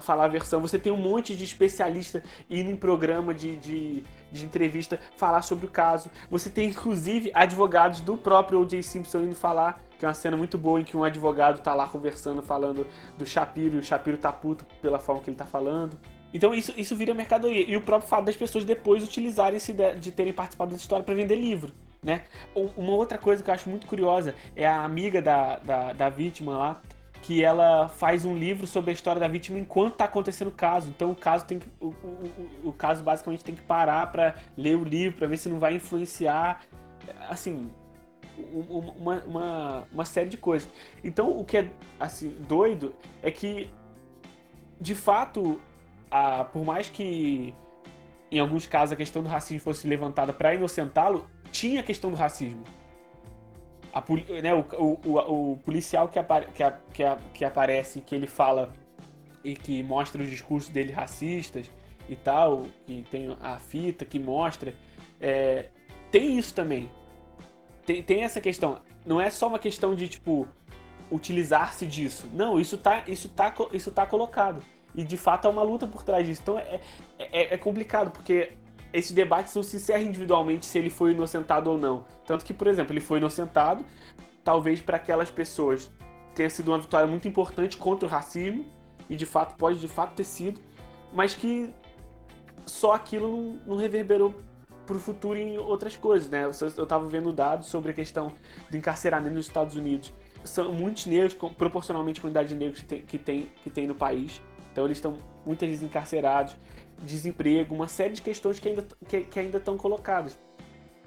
falar a versão. Você tem um monte de especialista indo em programa de, de, de, entrevista falar sobre o caso. Você tem, inclusive, advogados do próprio O.J. Simpson indo falar, que é uma cena muito boa em que um advogado tá lá conversando, falando do Shapiro, e o Shapiro tá puto pela forma que ele tá falando. Então isso, isso vira mercadoria. E o próprio fato das pessoas depois utilizarem-se de, de terem participado dessa história para vender livro. Né? Uma outra coisa que eu acho muito curiosa é a amiga da, da, da vítima lá, que ela faz um livro sobre a história da vítima enquanto está acontecendo o caso. Então o caso tem que, o, o, o, caso basicamente tem que parar para ler o livro, para ver se não vai influenciar, assim, uma, uma, uma série de coisas. Então o que é assim doido é que de fato, a, por mais que em alguns casos a questão do racismo fosse levantada para inocentá-lo, tinha a questão do racismo a, né, o, o, o, policial que, apare, que, que, que aparece, que ele fala e que mostra os discursos dele racistas e tal, que tem a fita que mostra, é, tem isso também. Tem, tem essa questão. Não é só uma questão de, tipo, utilizar-se disso. Não, isso tá, isso, tá, isso tá colocado. E de fato é uma luta por trás disso. Então é, é, é complicado, porque esses debates não se encerram individualmente se ele foi inocentado ou não. Tanto que, por exemplo, ele foi inocentado, talvez para aquelas pessoas tenha sido uma vitória muito importante contra o racismo, e de fato pode de fato ter sido, mas que só aquilo não, não reverberou para o futuro em outras coisas, né? Eu estava vendo dados sobre a questão do encarceramento nos Estados Unidos. São muitos negros, proporcionalmente à quantidade de negros que tem, que tem, que tem no país. Então eles estão muitas vezes encarcerados desemprego, uma série de questões que ainda, que, que ainda estão colocadas.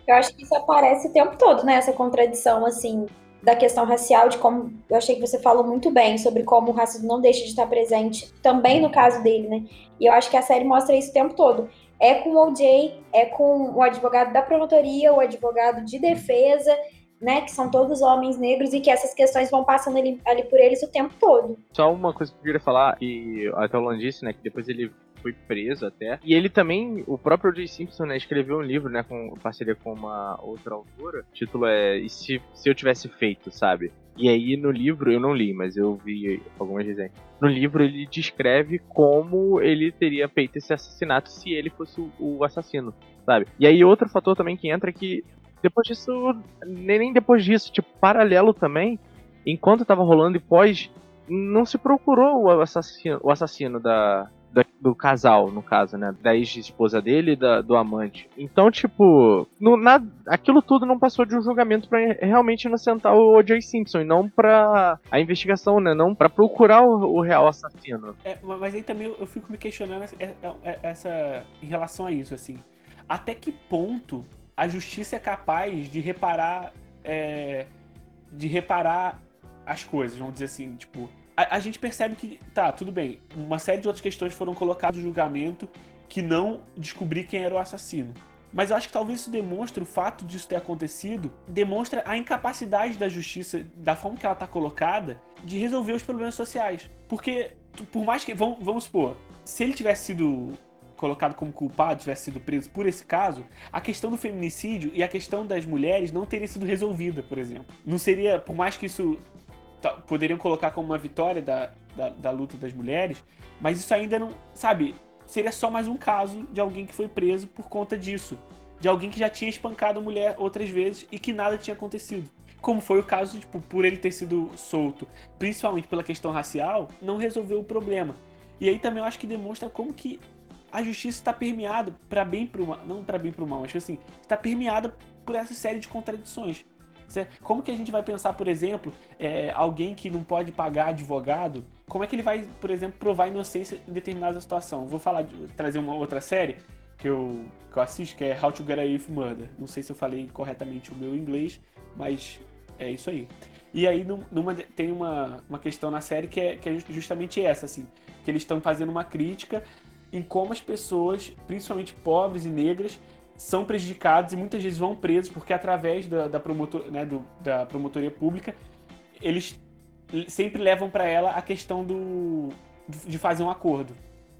Eu acho que isso aparece o tempo todo, né? Essa contradição, assim, da questão racial, de como eu achei que você falou muito bem sobre como o racismo não deixa de estar presente também no caso dele, né? E eu acho que a série mostra isso o tempo todo. É com o OJ, é com o advogado da promotoria, o advogado de defesa, né, que são todos homens negros e que essas questões vão passando ali, ali por eles o tempo todo. Só uma coisa que eu queria falar, e até o Lan disse, né, que depois ele foi preso até. E ele também, o próprio J. Simpson, né, escreveu um livro, né, com parceria com uma outra autora. O título é E se, se eu tivesse feito, sabe? E aí no livro, eu não li, mas eu vi algumas resenhas. No livro ele descreve como ele teria feito esse assassinato se ele fosse o assassino, sabe? E aí outro fator também que entra é que depois disso, nem depois disso, tipo, paralelo também, enquanto tava rolando e pós, não se procurou o assassino, o assassino da, da, do casal, no caso, né? Da ex-esposa dele e da, do amante. Então, tipo, no, na, aquilo tudo não passou de um julgamento para realmente inocentar o O.J. Simpson, e não pra a investigação, né? Não para procurar o, o, real assassino. É, mas aí também eu fico me questionando essa, é, é, essa, em relação a isso, assim. Até que ponto a justiça é capaz de reparar. É, de reparar as coisas, vamos dizer assim, tipo, a, a, gente percebe que, tá, tudo bem, uma série de outras questões foram colocadas no julgamento que não descobrir quem era o assassino. Mas eu acho que talvez isso demonstre o fato disso ter acontecido, demonstra a incapacidade da justiça, da forma que ela está colocada, de resolver os problemas sociais. Porque, por mais que. Vamos, vamos supor, se ele tivesse sido colocado como culpado, tivesse sido preso por esse caso, a questão do feminicídio e a questão das mulheres não teria sido resolvida, por exemplo. Não seria, por mais que isso poderiam colocar como uma vitória da, da, da luta das mulheres, mas isso ainda não, sabe, seria só mais um caso de alguém que foi preso por conta disso. De alguém que já tinha espancado a mulher outras vezes e que nada tinha acontecido. Como foi o caso, tipo, por ele ter sido solto, principalmente pela questão racial, não resolveu o problema. E aí também eu acho que demonstra como que a justiça está permeada para bem para mal, não para bem para mal, mas assim, está permeada por essa série de contradições. Como que a gente vai pensar, por exemplo, é, alguém que não pode pagar advogado, como é que ele vai, por exemplo, provar inocência em determinada situação? Vou falar, trazer uma outra série que eu, que eu assisto, que é How to Get Away with Murder. Não sei se eu falei corretamente o meu inglês, mas é isso aí. E aí numa, tem uma, uma questão na série que é, que é justamente essa, assim, que eles estão fazendo uma crítica em como as pessoas, principalmente pobres e negras, são prejudicados e muitas vezes vão presos porque através da, da, promotor, né, do, da promotoria pública eles sempre levam para ela a questão do, de fazer um acordo.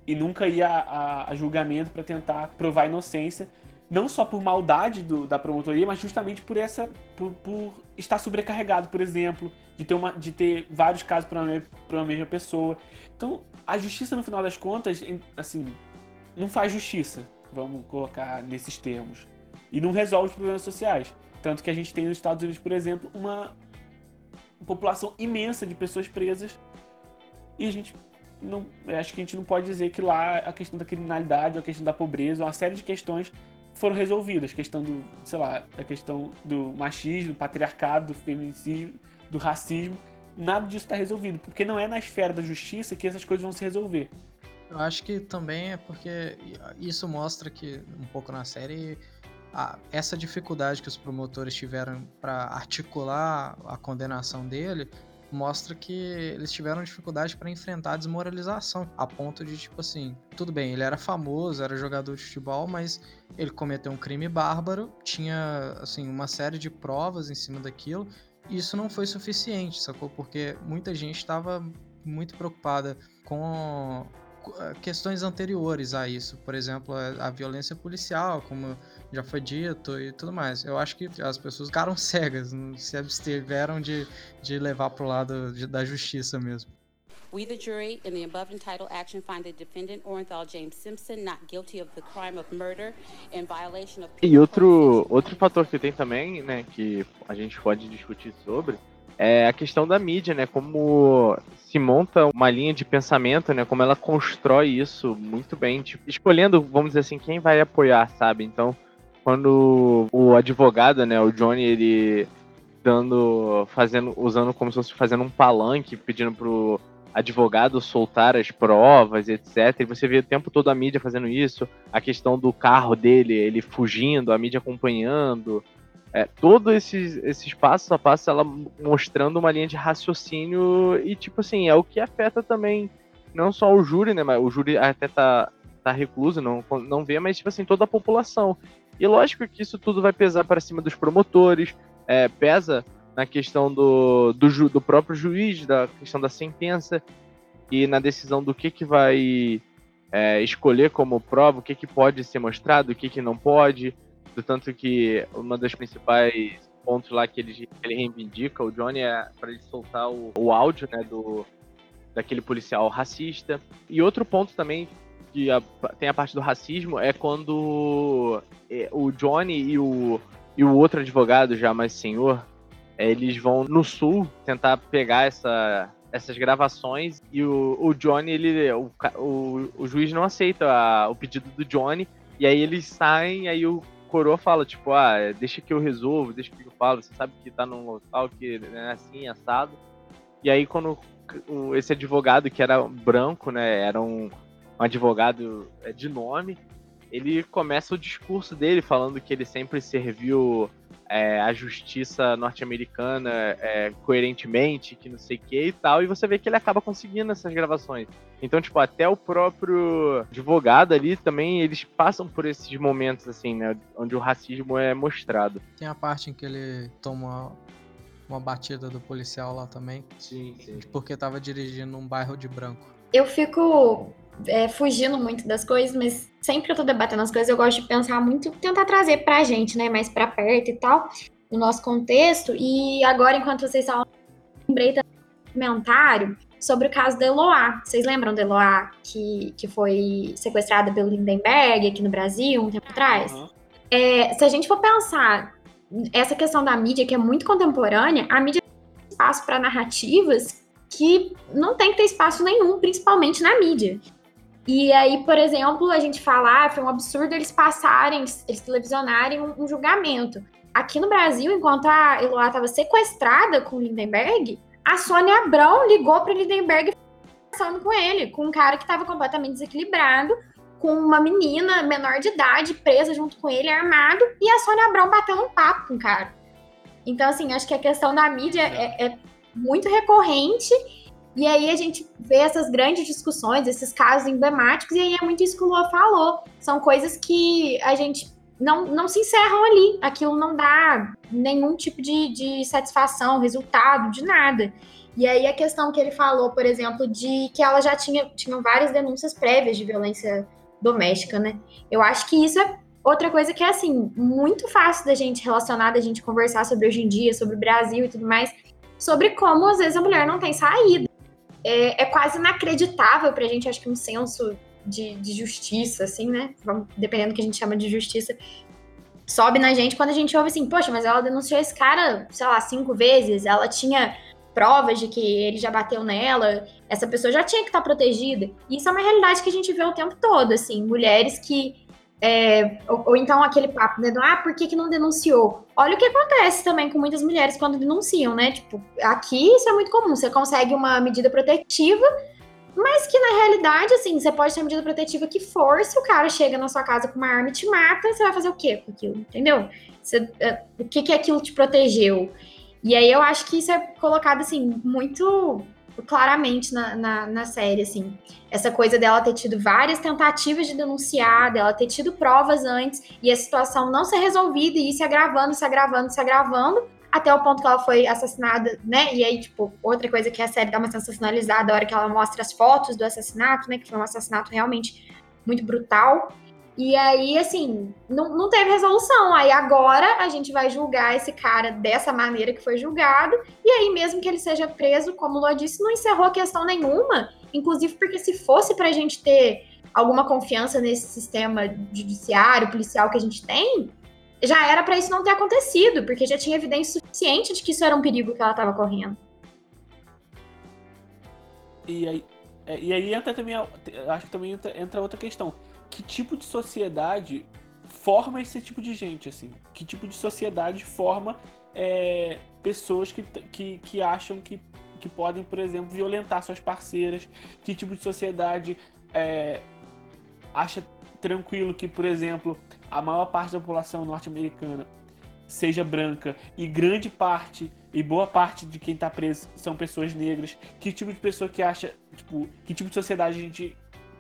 E nunca ir a, a, julgamento para tentar provar inocência não só por maldade do, da promotoria mas justamente por essa por, por, estar sobrecarregado por exemplo de ter uma de ter vários casos para uma, uma mesma pessoa. Então a justiça no final das contas assim não faz justiça vamos colocar nesses termos, e não resolve os problemas sociais. Tanto que a gente tem nos Estados Unidos, por exemplo, uma população imensa de pessoas presas e a gente não, acho que a gente não pode dizer que lá a questão da criminalidade, a questão da pobreza, uma série de questões foram resolvidas, a questão do, sei lá, a questão do machismo, do patriarcado, do feminicídio, do racismo, nada disso está resolvido, porque não é na esfera da justiça que essas coisas vão se resolver. Eu acho que também é porque isso mostra que, um pouco na série, a, essa dificuldade que os promotores tiveram para articular a condenação dele mostra que eles tiveram dificuldade para enfrentar a desmoralização, a ponto de tipo assim, tudo bem, ele era famoso, era jogador de futebol, mas ele cometeu um crime bárbaro, tinha assim uma série de provas em cima daquilo, e isso não foi suficiente, sacou? Porque muita gente estava muito preocupada com questões anteriores a isso, por exemplo, a violência policial, como já foi dito e tudo mais. Eu acho que as pessoas ficaram (laughs) cegas, se abstiveram de, de levar para o lado de, da justiça mesmo. We, the jury, in the above entitled action, find the defendant Orenthal James Simpson not guilty of the crime of murder in violation of. E outro outro fator que tem também, né, que a gente pode discutir sobre, é a questão da mídia, né? Como se monta uma linha de pensamento, né? Como ela constrói isso muito bem, tipo, escolhendo, vamos dizer assim, quem vai apoiar, sabe? Então, quando o advogado, né, o Johnny, ele dando, fazendo, usando como se fosse fazendo um palanque, pedindo pro advogado soltar as provas, etc. E você vê o tempo todo a mídia fazendo isso, a questão do carro dele, ele fugindo, a mídia acompanhando, é, todo esses, esses passos a passo, ela mostrando uma linha de raciocínio e, tipo assim, é o que afeta também não só o júri, né, mas o júri até tá, tá recluso, não, não vê, mas, tipo assim, toda a população. E lógico que isso tudo vai pesar para cima dos promotores, é, pesa na questão do, do, ju, do próprio juiz, da questão da sentença e na decisão do que, que vai é, escolher como prova, o que, que pode ser mostrado, o que, que não pode. Do tanto que uma das principais pontos lá que ele, ele reivindica, o Johnny, é para ele soltar o, o áudio, né, do, daquele policial racista. E outro ponto também que a, tem a parte do racismo é quando é, o Johnny e o, e o outro advogado, já mais senhor, eles vão no sul tentar pegar essa, essas gravações e o, o Johnny, ele, o, o, o juiz não aceita a, o pedido do Johnny e aí eles saem, aí o coroa fala, tipo, ah, deixa que eu resolvo, deixa que eu falo, você sabe que tá num local que é assim, assado. E aí quando esse advogado, que era branco, né, era um, um advogado é, de nome, ele começa o discurso dele falando que ele sempre serviu é, a justiça norte-americana é, coerentemente, que não sei o que e tal, e você vê que ele acaba conseguindo essas gravações. Então, tipo, até o próprio advogado ali também, eles passam por esses momentos, assim, né? Onde o racismo é mostrado. Tem a parte em que ele toma uma batida do policial lá também. Sim, sim. Porque tava dirigindo um bairro de branco. Eu fico é, fugindo muito das coisas, mas sempre que eu tô debatendo as coisas, eu gosto de pensar muito, tentar trazer pra gente, né, mais pra perto e tal, no nosso contexto. E agora, enquanto vocês estavam, lembrei também um comentário sobre o caso da Eloá. Vocês lembram da Eloá, que, que foi sequestrada pelo Lindenberg aqui no Brasil, um tempo atrás? Uhum. É, se a gente for pensar essa questão da mídia, que é muito contemporânea, a mídia tem espaço para narrativas que não tem que ter espaço nenhum, principalmente na mídia. E aí, por exemplo, a gente falar, ah, foi um absurdo eles passarem, eles televisionarem um, um julgamento. Aqui no Brasil, enquanto a Eloá estava sequestrada com o Lindenberg, a Sônia Abrão ligou para o Lindenberg conversando com ele, com um cara que estava completamente desequilibrado, com uma menina menor de idade presa junto com ele, armado, e a Sônia Abrão batendo um papo com o cara. Então, assim, acho que a questão da mídia é, é muito recorrente, e aí a gente vê essas grandes discussões, esses casos emblemáticos, e aí é muito isso que o Lua falou. São coisas que a gente não, não se encerram ali. Aquilo não dá nenhum tipo de, de satisfação, resultado, de nada. E aí a questão que ele falou, por exemplo, de que ela já tinha tinham várias denúncias prévias de violência doméstica, né? Eu acho que isso é outra coisa que é assim, muito fácil da gente relacionar, da gente conversar sobre hoje em dia, sobre o Brasil e tudo mais, sobre como às vezes a mulher não tem saída. É, é quase inacreditável pra gente, acho que um senso de, de justiça, assim, né? Dependendo do que a gente chama de justiça, sobe na gente quando a gente ouve assim, poxa, mas ela denunciou esse cara, sei lá, cinco vezes, ela tinha provas de que ele já bateu nela, essa pessoa já tinha que estar protegida. E isso é uma realidade que a gente vê o tempo todo, assim, mulheres que. É, ou, ou, então aquele papo, né? Do, ah, por que, que não denunciou? Olha o que acontece também com muitas mulheres quando denunciam, né? Tipo, aqui isso é muito comum. Você consegue uma medida protetiva, mas que na realidade, assim, você pode ter a medida protetiva que for, se o cara chega na sua casa com uma arma e te mata, você vai fazer o quê com aquilo? Entendeu? Você, é, o que, que aquilo te protegeu? E aí eu acho que isso é colocado, assim, muito claramente na, na, na, série, assim. Essa coisa dela ter tido várias tentativas de denunciar, dela ter tido provas antes, e a situação não ser resolvida, e ir se agravando, se agravando, se agravando, até o ponto que ela foi assassinada, né? E aí, tipo, outra coisa que a série dá uma sensacionalizada a hora que ela mostra as fotos do assassinato, né? Que foi um assassinato realmente muito brutal. E aí, assim, não, não teve resolução. Aí agora a gente vai julgar esse cara dessa maneira que foi julgado. E aí, mesmo que ele seja preso, como o Lua disse, não encerrou questão nenhuma. Inclusive, porque se fosse pra gente ter alguma confiança nesse sistema judiciário, policial que a gente tem, já era para isso não ter acontecido, porque já tinha evidência suficiente de que isso era um perigo que ela estava correndo. E aí, é, e aí entra também, acho que também entra outra questão que tipo de sociedade forma esse tipo de gente, assim? Que tipo de sociedade forma é, pessoas que, que, que acham que, que podem, por exemplo, violentar suas parceiras? Que tipo de sociedade é, acha tranquilo que, por exemplo, a maior parte da população norte-americana seja branca e grande parte e boa parte de quem está preso são pessoas negras? Que tipo de pessoa que acha, tipo, que tipo de sociedade a gente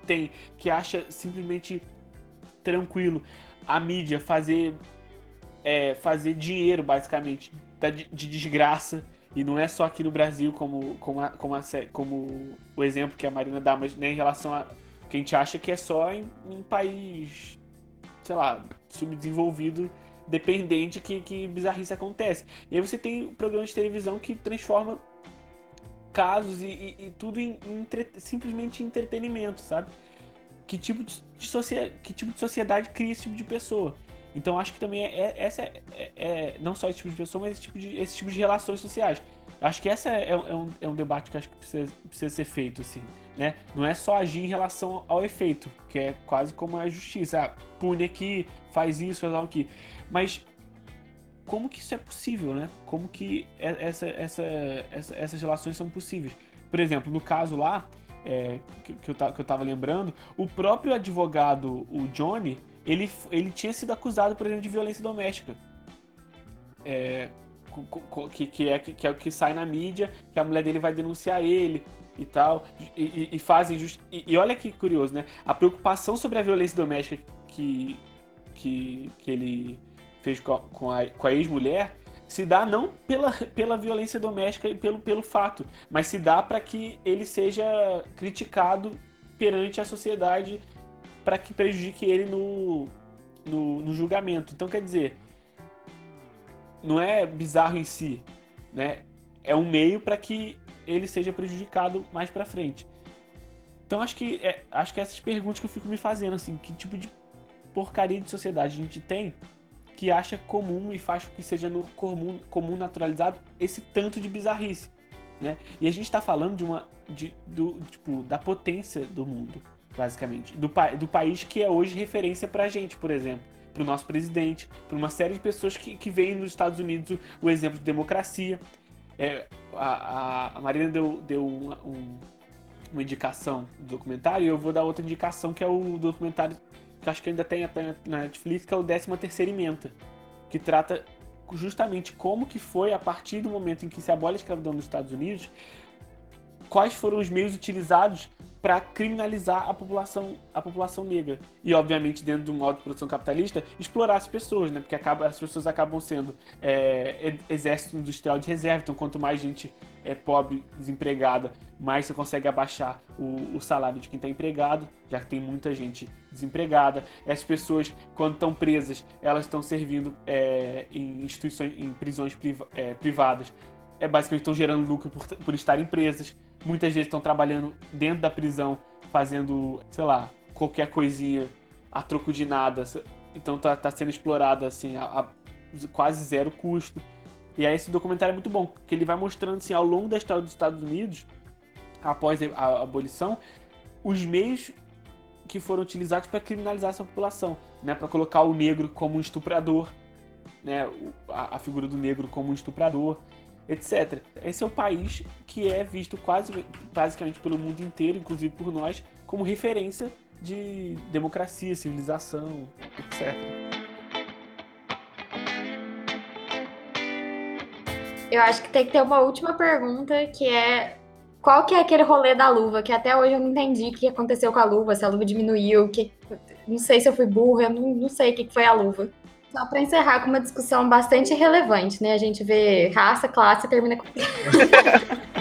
tem, que acha simplesmente tranquilo a mídia fazer é, fazer dinheiro, basicamente, de desgraça. E não é só aqui no Brasil, como, como, a, como, a, como o exemplo que a Marina dá, mas nem em relação a que a gente acha que é só em, em país, sei lá, subdesenvolvido, dependente, que, que bizarrice acontece. E aí você tem programas de televisão que transforma casos e, e, e tudo em, em entre, simplesmente entretenimento, sabe? Que tipo de, de sociedade, que tipo de sociedade cria esse tipo de pessoa? Então acho que também é, é essa é, é, é, não só esse tipo de pessoa, mas esse tipo de, esse tipo de relações sociais. Acho que essa é, é, um, é um debate que acho que precisa, precisa ser feito, assim, né? Não é só agir em relação ao efeito, que é quase como a justiça. Ah, pune aqui, faz isso, faz aqui. Mas como que isso é possível, né? Como que essa, essa, essa, essas relações são possíveis. Por exemplo, no caso lá, é, que, que, eu, que eu tava lembrando, o próprio advogado, o Johnny, ele, ele tinha sido acusado, por exemplo, de violência doméstica. é, que, que, é, que é o que sai na mídia, que a mulher dele vai denunciar ele e tal, e, e, e fazem just... e, e, olha que curioso, né? A preocupação sobre a violência doméstica que, que, que ele fez com a, com a, com a ex-mulher se dá não pela, pela violência doméstica e pelo, pelo fato, mas se dá para que ele seja criticado perante a sociedade para que prejudique ele no, no, no, julgamento. Então, quer dizer, não é bizarro em si, né? É um meio para que ele seja prejudicado mais para frente. Então, acho que é, acho que essas perguntas que eu fico me fazendo, assim, que tipo de porcaria de sociedade a gente tem que acha comum e faz que seja no comum, comum naturalizado esse tanto de bizarrice, né? E a gente está falando de uma de, do tipo da potência do mundo, basicamente, do, do país que é hoje referência para a gente, por exemplo para o nosso presidente, para uma série de pessoas que, que veem nos Estados Unidos o, o exemplo de democracia. É, a, a Marina deu, deu um, um, uma indicação do documentário e eu vou dar outra indicação que é o documentário que acho que ainda tem até na Netflix, que é o 13 terceira emenda, que trata justamente como que foi a partir do momento em que se abole a escravidão nos Estados Unidos, quais foram os meios utilizados para criminalizar a população, a população negra. E, obviamente, dentro de um modo de produção capitalista, explorar as pessoas, né? Porque acaba, as pessoas acabam sendo é, exército industrial de reserva. Então, quanto mais gente é pobre, desempregada, mais você consegue abaixar o, o salário de quem está empregado, já que tem muita gente desempregada. As pessoas, quando estão presas, elas estão servindo é, em instituições, em prisões é, privadas. É basicamente estão gerando lucro por, por estarem presas muitas vezes estão trabalhando dentro da prisão, fazendo, sei lá, qualquer coisinha a troco de nada. Então tá, tá sendo explorado assim, a, a, quase zero custo. E aí esse documentário é muito bom, porque ele vai mostrando assim, ao longo da história dos Estados Unidos, após a abolição, os meios que foram utilizados para criminalizar essa população, né, para colocar o negro como um estuprador, né, a, a figura do negro como um estuprador, etc. Esse é o país que é visto quase basicamente pelo mundo inteiro, inclusive por nós, como referência de democracia, civilização, etc. Eu acho que tem que ter uma última pergunta, que é qual que é aquele rolê da luva, que até hoje eu não entendi o que aconteceu com a luva, se a luva diminuiu, que não sei se eu fui burra, eu não, não sei o que foi a luva. Só para encerrar com uma discussão bastante relevante, né? A gente vê raça, classe e termina com. (laughs)